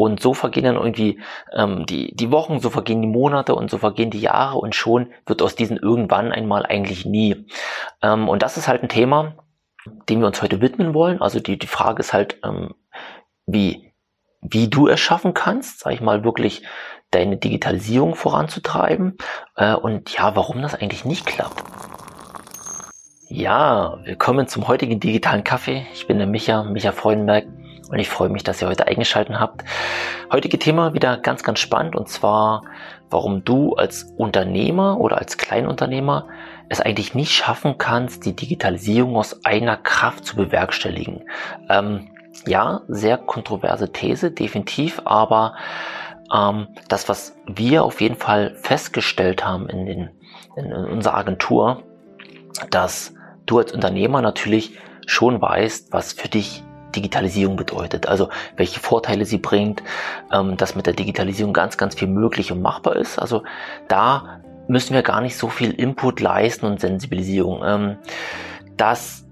Und so vergehen dann irgendwie ähm, die, die Wochen, so vergehen die Monate und so vergehen die Jahre und schon wird aus diesen irgendwann einmal eigentlich nie. Ähm, und das ist halt ein Thema, dem wir uns heute widmen wollen. Also die, die Frage ist halt, ähm, wie, wie du es schaffen kannst, sag ich mal, wirklich deine Digitalisierung voranzutreiben äh, und ja, warum das eigentlich nicht klappt. Ja, willkommen zum heutigen digitalen Kaffee. Ich bin der Micha, Micha Freudenberg und ich freue mich, dass ihr heute eingeschaltet habt. Heutige Thema wieder ganz, ganz spannend und zwar, warum du als Unternehmer oder als Kleinunternehmer es eigentlich nicht schaffen kannst, die Digitalisierung aus einer Kraft zu bewerkstelligen. Ähm, ja, sehr kontroverse These, definitiv, aber ähm, das, was wir auf jeden Fall festgestellt haben in, den, in unserer Agentur, dass du als Unternehmer natürlich schon weißt, was für dich Digitalisierung bedeutet, also welche Vorteile sie bringt, ähm, dass mit der Digitalisierung ganz, ganz viel möglich und machbar ist. Also da müssen wir gar nicht so viel Input leisten und Sensibilisierung. Ähm, dass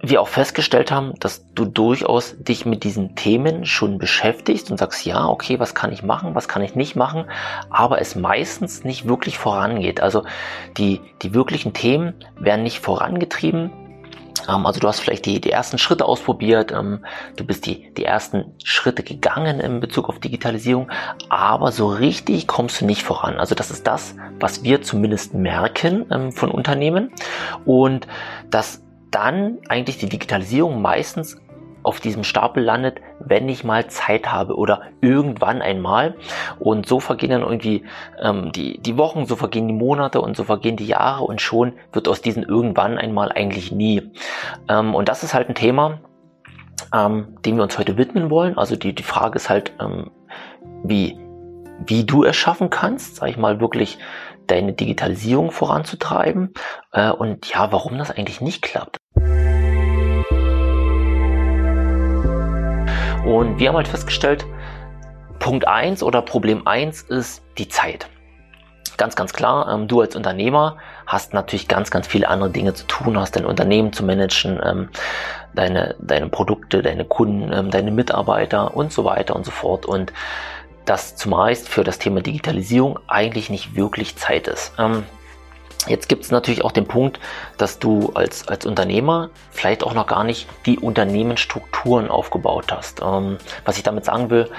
wir auch festgestellt haben, dass du durchaus dich mit diesen Themen schon beschäftigst und sagst, ja, okay, was kann ich machen, was kann ich nicht machen, aber es meistens nicht wirklich vorangeht. Also die, die wirklichen Themen werden nicht vorangetrieben. Also du hast vielleicht die, die ersten Schritte ausprobiert, ähm, du bist die, die ersten Schritte gegangen in Bezug auf Digitalisierung, aber so richtig kommst du nicht voran. Also das ist das, was wir zumindest merken ähm, von Unternehmen und das dann eigentlich die Digitalisierung meistens auf diesem Stapel landet, wenn ich mal Zeit habe oder irgendwann einmal. Und so vergehen dann irgendwie ähm, die, die Wochen, so vergehen die Monate und so vergehen die Jahre und schon wird aus diesen irgendwann einmal eigentlich nie. Ähm, und das ist halt ein Thema, ähm, dem wir uns heute widmen wollen. Also die, die Frage ist halt, ähm, wie, wie du es schaffen kannst, sag ich mal, wirklich deine Digitalisierung voranzutreiben äh, und ja, warum das eigentlich nicht klappt. Und wir haben halt festgestellt, Punkt eins oder Problem eins ist die Zeit. Ganz, ganz klar, ähm, du als Unternehmer hast natürlich ganz, ganz viele andere Dinge zu tun, hast dein Unternehmen zu managen, ähm, deine, deine Produkte, deine Kunden, ähm, deine Mitarbeiter und so weiter und so fort. Und dass zumeist für das Thema Digitalisierung eigentlich nicht wirklich Zeit ist. Jetzt gibt es natürlich auch den Punkt, dass du als, als Unternehmer vielleicht auch noch gar nicht die Unternehmensstrukturen aufgebaut hast. Ähm, was ich damit sagen will,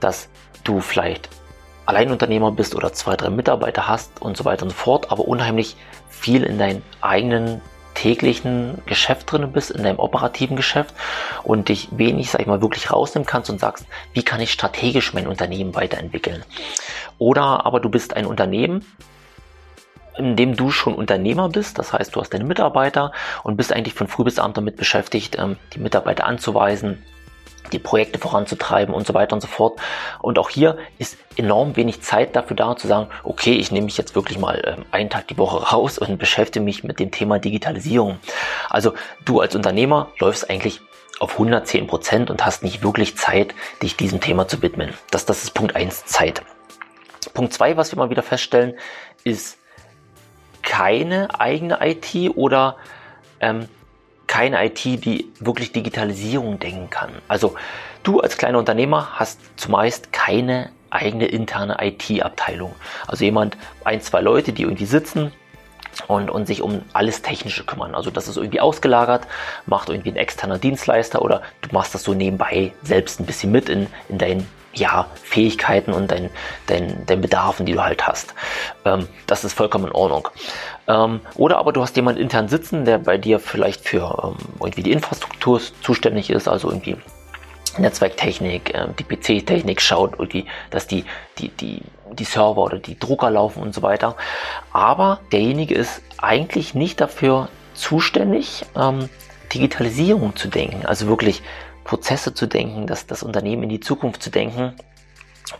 dass du vielleicht Alleinunternehmer bist oder zwei, drei Mitarbeiter hast und so weiter und so fort, aber unheimlich viel in deinen eigenen täglichen Geschäft drin bist, in deinem operativen Geschäft und dich wenig, sag ich mal, wirklich rausnehmen kannst und sagst, wie kann ich strategisch mein Unternehmen weiterentwickeln? Oder aber du bist ein Unternehmen, in dem du schon Unternehmer bist, das heißt, du hast deine Mitarbeiter und bist eigentlich von früh bis abend damit beschäftigt, ähm, die Mitarbeiter anzuweisen, die Projekte voranzutreiben und so weiter und so fort. Und auch hier ist enorm wenig Zeit dafür da, zu sagen, okay, ich nehme mich jetzt wirklich mal ähm, einen Tag die Woche raus und beschäftige mich mit dem Thema Digitalisierung. Also du als Unternehmer läufst eigentlich auf 110 Prozent und hast nicht wirklich Zeit, dich diesem Thema zu widmen. Das, das ist Punkt eins Zeit. Punkt zwei, was wir mal wieder feststellen, ist keine eigene IT oder ähm, keine IT, die wirklich Digitalisierung denken kann. Also du als kleiner Unternehmer hast zumeist keine eigene interne IT-Abteilung. Also jemand, ein, zwei Leute, die irgendwie sitzen und, und sich um alles Technische kümmern. Also das ist irgendwie ausgelagert, macht irgendwie ein externer Dienstleister oder du machst das so nebenbei selbst ein bisschen mit in, in deinen ja, Fähigkeiten und deinen dein, dein Bedarfen, die du halt hast. Ähm, das ist vollkommen in Ordnung. Ähm, oder aber du hast jemanden intern sitzen, der bei dir vielleicht für ähm, irgendwie die Infrastruktur zuständig ist, also irgendwie Netzwerktechnik, äh, die PC-Technik schaut, die, dass die, die, die, die Server oder die Drucker laufen und so weiter. Aber derjenige ist eigentlich nicht dafür zuständig, ähm, Digitalisierung zu denken, also wirklich Prozesse zu denken, das, das Unternehmen in die Zukunft zu denken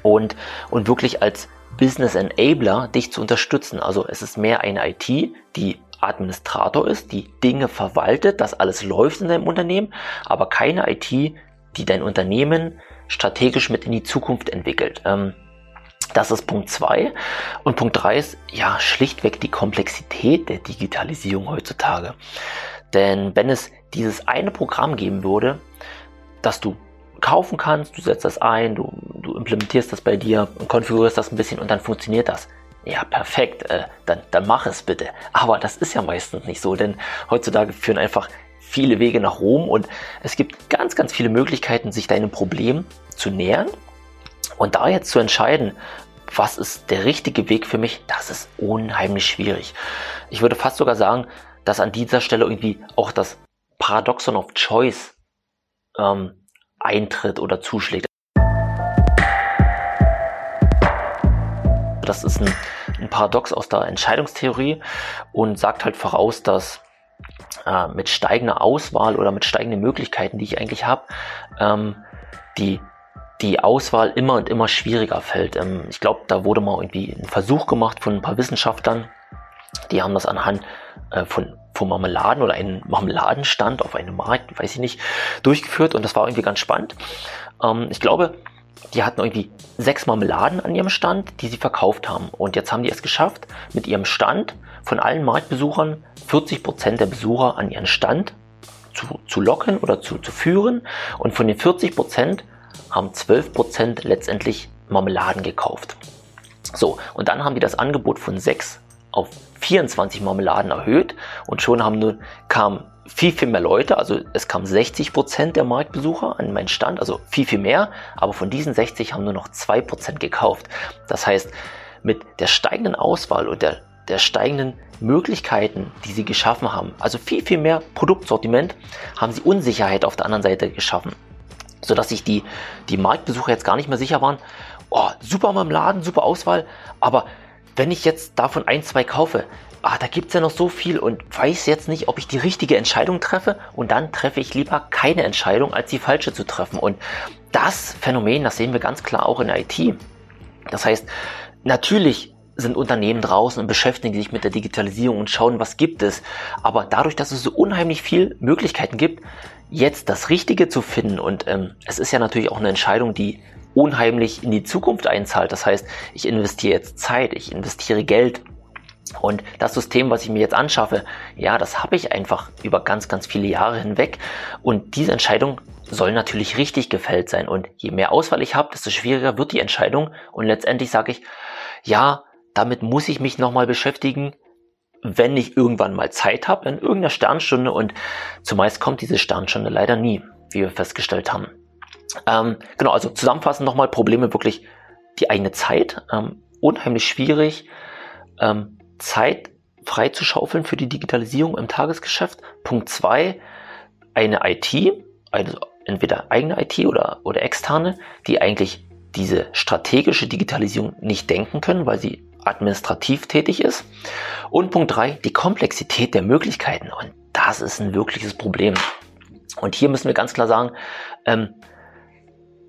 und, und wirklich als Business Enabler dich zu unterstützen. Also es ist mehr eine IT, die Administrator ist, die Dinge verwaltet, dass alles läuft in deinem Unternehmen, aber keine IT, die dein Unternehmen strategisch mit in die Zukunft entwickelt. Ähm, das ist Punkt zwei Und Punkt drei ist ja schlichtweg die Komplexität der Digitalisierung heutzutage. Denn wenn es dieses eine Programm geben würde, dass du kaufen kannst, du setzt das ein, du, du implementierst das bei dir, konfigurierst das ein bisschen und dann funktioniert das. Ja, perfekt, äh, dann, dann mach es bitte. Aber das ist ja meistens nicht so, denn heutzutage führen einfach viele Wege nach Rom und es gibt ganz, ganz viele Möglichkeiten, sich deinem Problem zu nähern und da jetzt zu entscheiden, was ist der richtige Weg für mich, das ist unheimlich schwierig. Ich würde fast sogar sagen, dass an dieser Stelle irgendwie auch das Paradoxon of Choice ähm, eintritt oder zuschlägt. Das ist ein, ein Paradox aus der Entscheidungstheorie und sagt halt voraus, dass äh, mit steigender Auswahl oder mit steigenden Möglichkeiten, die ich eigentlich habe, ähm, die die Auswahl immer und immer schwieriger fällt. Ähm, ich glaube, da wurde mal irgendwie ein Versuch gemacht von ein paar Wissenschaftlern, die haben das anhand äh, von, von Marmeladen oder einem Marmeladenstand auf einem Markt, weiß ich nicht, durchgeführt und das war irgendwie ganz spannend. Ähm, ich glaube, die hatten irgendwie sechs Marmeladen an ihrem Stand, die sie verkauft haben. Und jetzt haben die es geschafft, mit ihrem Stand von allen Marktbesuchern 40 Prozent der Besucher an ihren Stand zu, zu locken oder zu, zu führen. Und von den 40 Prozent haben 12 Prozent letztendlich Marmeladen gekauft. So, und dann haben die das Angebot von sechs auf 24 Marmeladen erhöht und schon haben nur, kamen viel, viel mehr Leute, also es kamen 60 Prozent der Marktbesucher an meinen Stand, also viel, viel mehr, aber von diesen 60 haben nur noch 2 Prozent gekauft. Das heißt, mit der steigenden Auswahl und der, der steigenden Möglichkeiten, die sie geschaffen haben, also viel, viel mehr Produktsortiment, haben sie Unsicherheit auf der anderen Seite geschaffen. Sodass sich die, die Marktbesucher jetzt gar nicht mehr sicher waren, oh, super Marmeladen, super Auswahl, aber wenn ich jetzt davon ein, zwei kaufe, ah, da gibt's ja noch so viel und weiß jetzt nicht, ob ich die richtige Entscheidung treffe und dann treffe ich lieber keine Entscheidung, als die falsche zu treffen. Und das Phänomen, das sehen wir ganz klar auch in der IT. Das heißt, natürlich sind Unternehmen draußen und beschäftigen sich mit der Digitalisierung und schauen, was gibt es. Aber dadurch, dass es so unheimlich viel Möglichkeiten gibt, jetzt das Richtige zu finden und ähm, es ist ja natürlich auch eine Entscheidung, die unheimlich in die Zukunft einzahlt. Das heißt, ich investiere jetzt Zeit, ich investiere Geld. Und das System, was ich mir jetzt anschaffe, ja, das habe ich einfach über ganz, ganz viele Jahre hinweg. Und diese Entscheidung soll natürlich richtig gefällt sein. Und je mehr Auswahl ich habe, desto schwieriger wird die Entscheidung. Und letztendlich sage ich, ja, damit muss ich mich nochmal beschäftigen, wenn ich irgendwann mal Zeit habe, in irgendeiner Sternstunde. Und zumeist kommt diese Sternstunde leider nie, wie wir festgestellt haben. Ähm, genau, also zusammenfassend nochmal Probleme wirklich die eigene Zeit. Ähm, unheimlich schwierig, ähm, Zeit frei zu schaufeln für die Digitalisierung im Tagesgeschäft. Punkt zwei eine IT, also entweder eigene IT oder, oder externe, die eigentlich diese strategische Digitalisierung nicht denken können, weil sie administrativ tätig ist. Und Punkt drei die Komplexität der Möglichkeiten. Und das ist ein wirkliches Problem. Und hier müssen wir ganz klar sagen, ähm,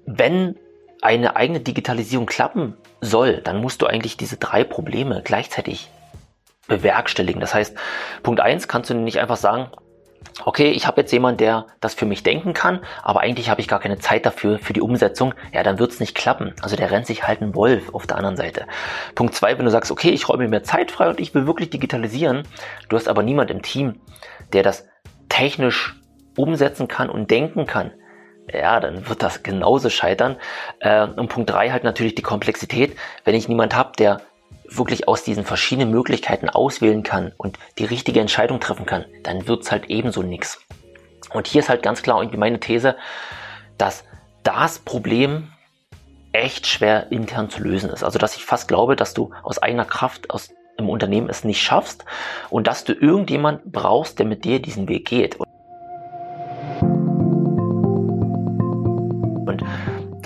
wenn eine eigene Digitalisierung klappen soll, dann musst du eigentlich diese drei Probleme gleichzeitig bewerkstelligen. Das heißt, Punkt eins kannst du nicht einfach sagen, okay, ich habe jetzt jemanden, der das für mich denken kann, aber eigentlich habe ich gar keine Zeit dafür, für die Umsetzung, ja, dann wird es nicht klappen. Also der rennt sich halt ein Wolf auf der anderen Seite. Punkt zwei, wenn du sagst, okay, ich räume mir Zeit frei und ich will wirklich digitalisieren, du hast aber niemand im Team, der das technisch umsetzen kann und denken kann, ja, dann wird das genauso scheitern. Äh, und Punkt drei halt natürlich die Komplexität. Wenn ich niemand habe, der wirklich aus diesen verschiedenen Möglichkeiten auswählen kann und die richtige Entscheidung treffen kann, dann wird's halt ebenso nix. Und hier ist halt ganz klar irgendwie meine These, dass das Problem echt schwer intern zu lösen ist. Also dass ich fast glaube, dass du aus eigener Kraft aus im Unternehmen es nicht schaffst und dass du irgendjemand brauchst, der mit dir diesen Weg geht.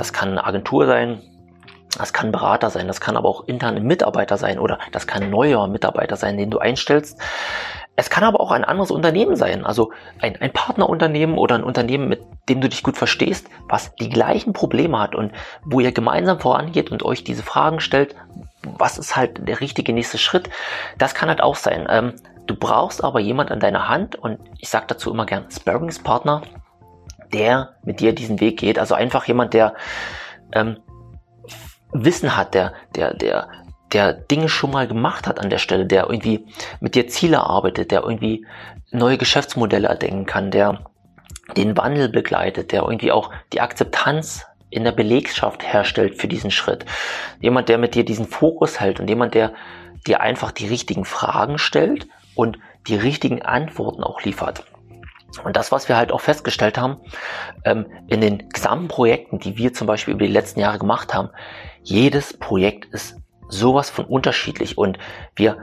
Das kann eine Agentur sein, das kann ein Berater sein, das kann aber auch interne Mitarbeiter sein oder das kann ein neuer Mitarbeiter sein, den du einstellst. Es kann aber auch ein anderes Unternehmen sein, also ein, ein Partnerunternehmen oder ein Unternehmen, mit dem du dich gut verstehst, was die gleichen Probleme hat und wo ihr gemeinsam vorangeht und euch diese Fragen stellt, was ist halt der richtige nächste Schritt. Das kann halt auch sein. Ähm, du brauchst aber jemand an deiner Hand und ich sage dazu immer gern Sparringspartner, der mit dir diesen Weg geht. Also einfach jemand, der ähm, Wissen hat, der, der, der, der Dinge schon mal gemacht hat an der Stelle, der irgendwie mit dir Ziele arbeitet, der irgendwie neue Geschäftsmodelle erdenken kann, der den Wandel begleitet, der irgendwie auch die Akzeptanz in der Belegschaft herstellt für diesen Schritt. Jemand, der mit dir diesen Fokus hält und jemand, der dir einfach die richtigen Fragen stellt und die richtigen Antworten auch liefert. Und das, was wir halt auch festgestellt haben, ähm, in den gesamten Projekten, die wir zum Beispiel über die letzten Jahre gemacht haben, jedes Projekt ist sowas von unterschiedlich und wir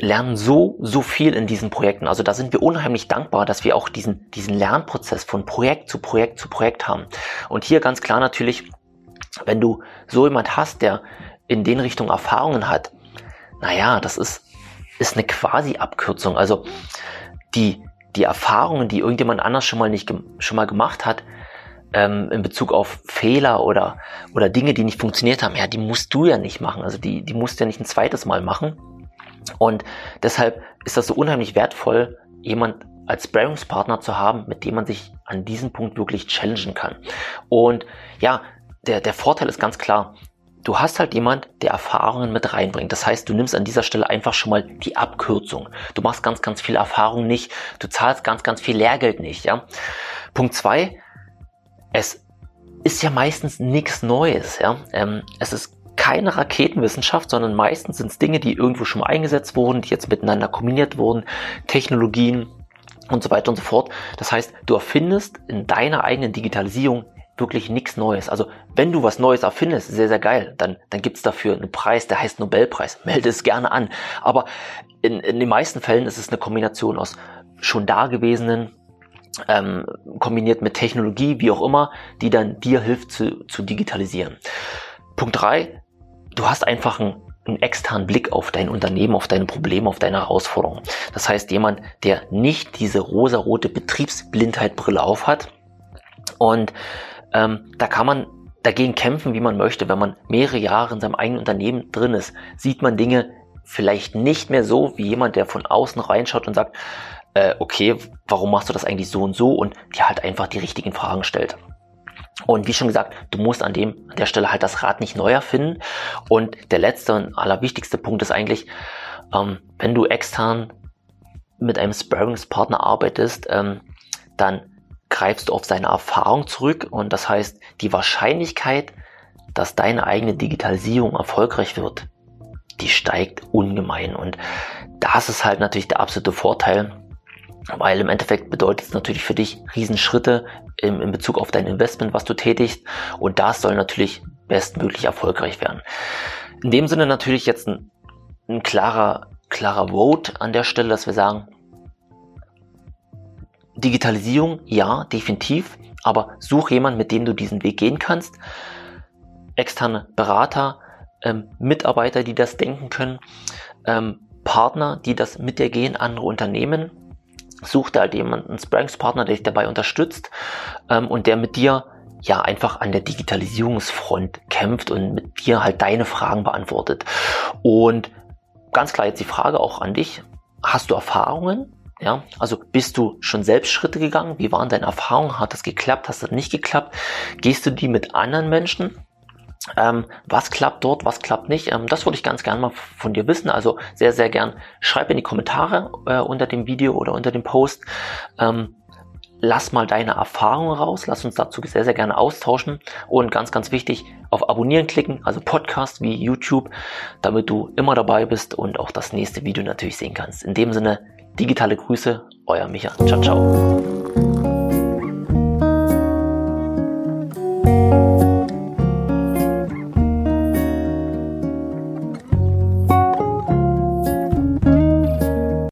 lernen so, so viel in diesen Projekten. Also da sind wir unheimlich dankbar, dass wir auch diesen, diesen Lernprozess von Projekt zu Projekt zu Projekt haben. Und hier ganz klar natürlich, wenn du so jemand hast, der in den Richtungen Erfahrungen hat, naja, das ist, ist eine quasi Abkürzung. Also die, die Erfahrungen, die irgendjemand anders schon mal nicht schon mal gemacht hat, ähm, in Bezug auf Fehler oder, oder Dinge, die nicht funktioniert haben, ja, die musst du ja nicht machen. Also die, die musst du ja nicht ein zweites Mal machen. Und deshalb ist das so unheimlich wertvoll, jemand als Sparringspartner zu haben, mit dem man sich an diesem Punkt wirklich challengen kann. Und ja, der, der Vorteil ist ganz klar, du hast halt jemand, der Erfahrungen mit reinbringt. Das heißt, du nimmst an dieser Stelle einfach schon mal die Abkürzung. Du machst ganz, ganz viel Erfahrung nicht. Du zahlst ganz, ganz viel Lehrgeld nicht. Ja? Punkt zwei: Es ist ja meistens nichts Neues. Ja? Ähm, es ist keine Raketenwissenschaft, sondern meistens sind es Dinge, die irgendwo schon mal eingesetzt wurden, die jetzt miteinander kombiniert wurden, Technologien und so weiter und so fort. Das heißt, du erfindest in deiner eigenen Digitalisierung wirklich nichts Neues. Also wenn du was Neues erfindest, sehr, sehr geil, dann, dann gibt's dafür einen Preis, der heißt Nobelpreis. Melde es gerne an. Aber in, in den meisten Fällen ist es eine Kombination aus schon dagewesenen, ähm, kombiniert mit Technologie, wie auch immer, die dann dir hilft zu, zu digitalisieren. Punkt drei du hast einfach einen, einen externen Blick auf dein Unternehmen, auf deine Probleme, auf deine Herausforderungen. Das heißt, jemand, der nicht diese rosarote Betriebsblindheitbrille aufhat. Und ähm, da kann man dagegen kämpfen, wie man möchte. Wenn man mehrere Jahre in seinem eigenen Unternehmen drin ist, sieht man Dinge vielleicht nicht mehr so wie jemand, der von außen reinschaut und sagt, äh, okay, warum machst du das eigentlich so und so und dir halt einfach die richtigen Fragen stellt. Und wie schon gesagt, du musst an dem, an der Stelle halt das Rad nicht neu erfinden. Und der letzte und allerwichtigste Punkt ist eigentlich, ähm, wenn du extern mit einem Sparringspartner arbeitest, ähm, dann greifst du auf seine Erfahrung zurück und das heißt, die Wahrscheinlichkeit, dass deine eigene Digitalisierung erfolgreich wird, die steigt ungemein. Und das ist halt natürlich der absolute Vorteil, weil im Endeffekt bedeutet es natürlich für dich Riesenschritte im, in Bezug auf dein Investment, was du tätigst. Und das soll natürlich bestmöglich erfolgreich werden. In dem Sinne natürlich jetzt ein, ein klarer, klarer Vote an der Stelle, dass wir sagen, Digitalisierung, ja, definitiv, aber such jemanden, mit dem du diesen Weg gehen kannst. Externe Berater, ähm, Mitarbeiter, die das denken können, ähm, Partner, die das mit dir gehen, andere Unternehmen, such dir halt jemanden, einen Sparringspartner, der dich dabei unterstützt ähm, und der mit dir ja einfach an der Digitalisierungsfront kämpft und mit dir halt deine Fragen beantwortet. Und ganz klar jetzt die Frage auch an dich. Hast du Erfahrungen? Ja, also bist du schon selbst Schritte gegangen? Wie waren deine Erfahrungen? Hat das geklappt? Hast das nicht geklappt? Gehst du die mit anderen Menschen? Ähm, was klappt dort, was klappt nicht? Ähm, das würde ich ganz gerne mal von dir wissen. Also sehr, sehr gern schreib in die Kommentare äh, unter dem Video oder unter dem Post. Ähm, lass mal deine Erfahrungen raus. Lass uns dazu sehr, sehr gerne austauschen. Und ganz, ganz wichtig, auf Abonnieren klicken, also Podcast wie YouTube, damit du immer dabei bist und auch das nächste Video natürlich sehen kannst. In dem Sinne, digitale Grüße, euer Micha. Ciao, ciao.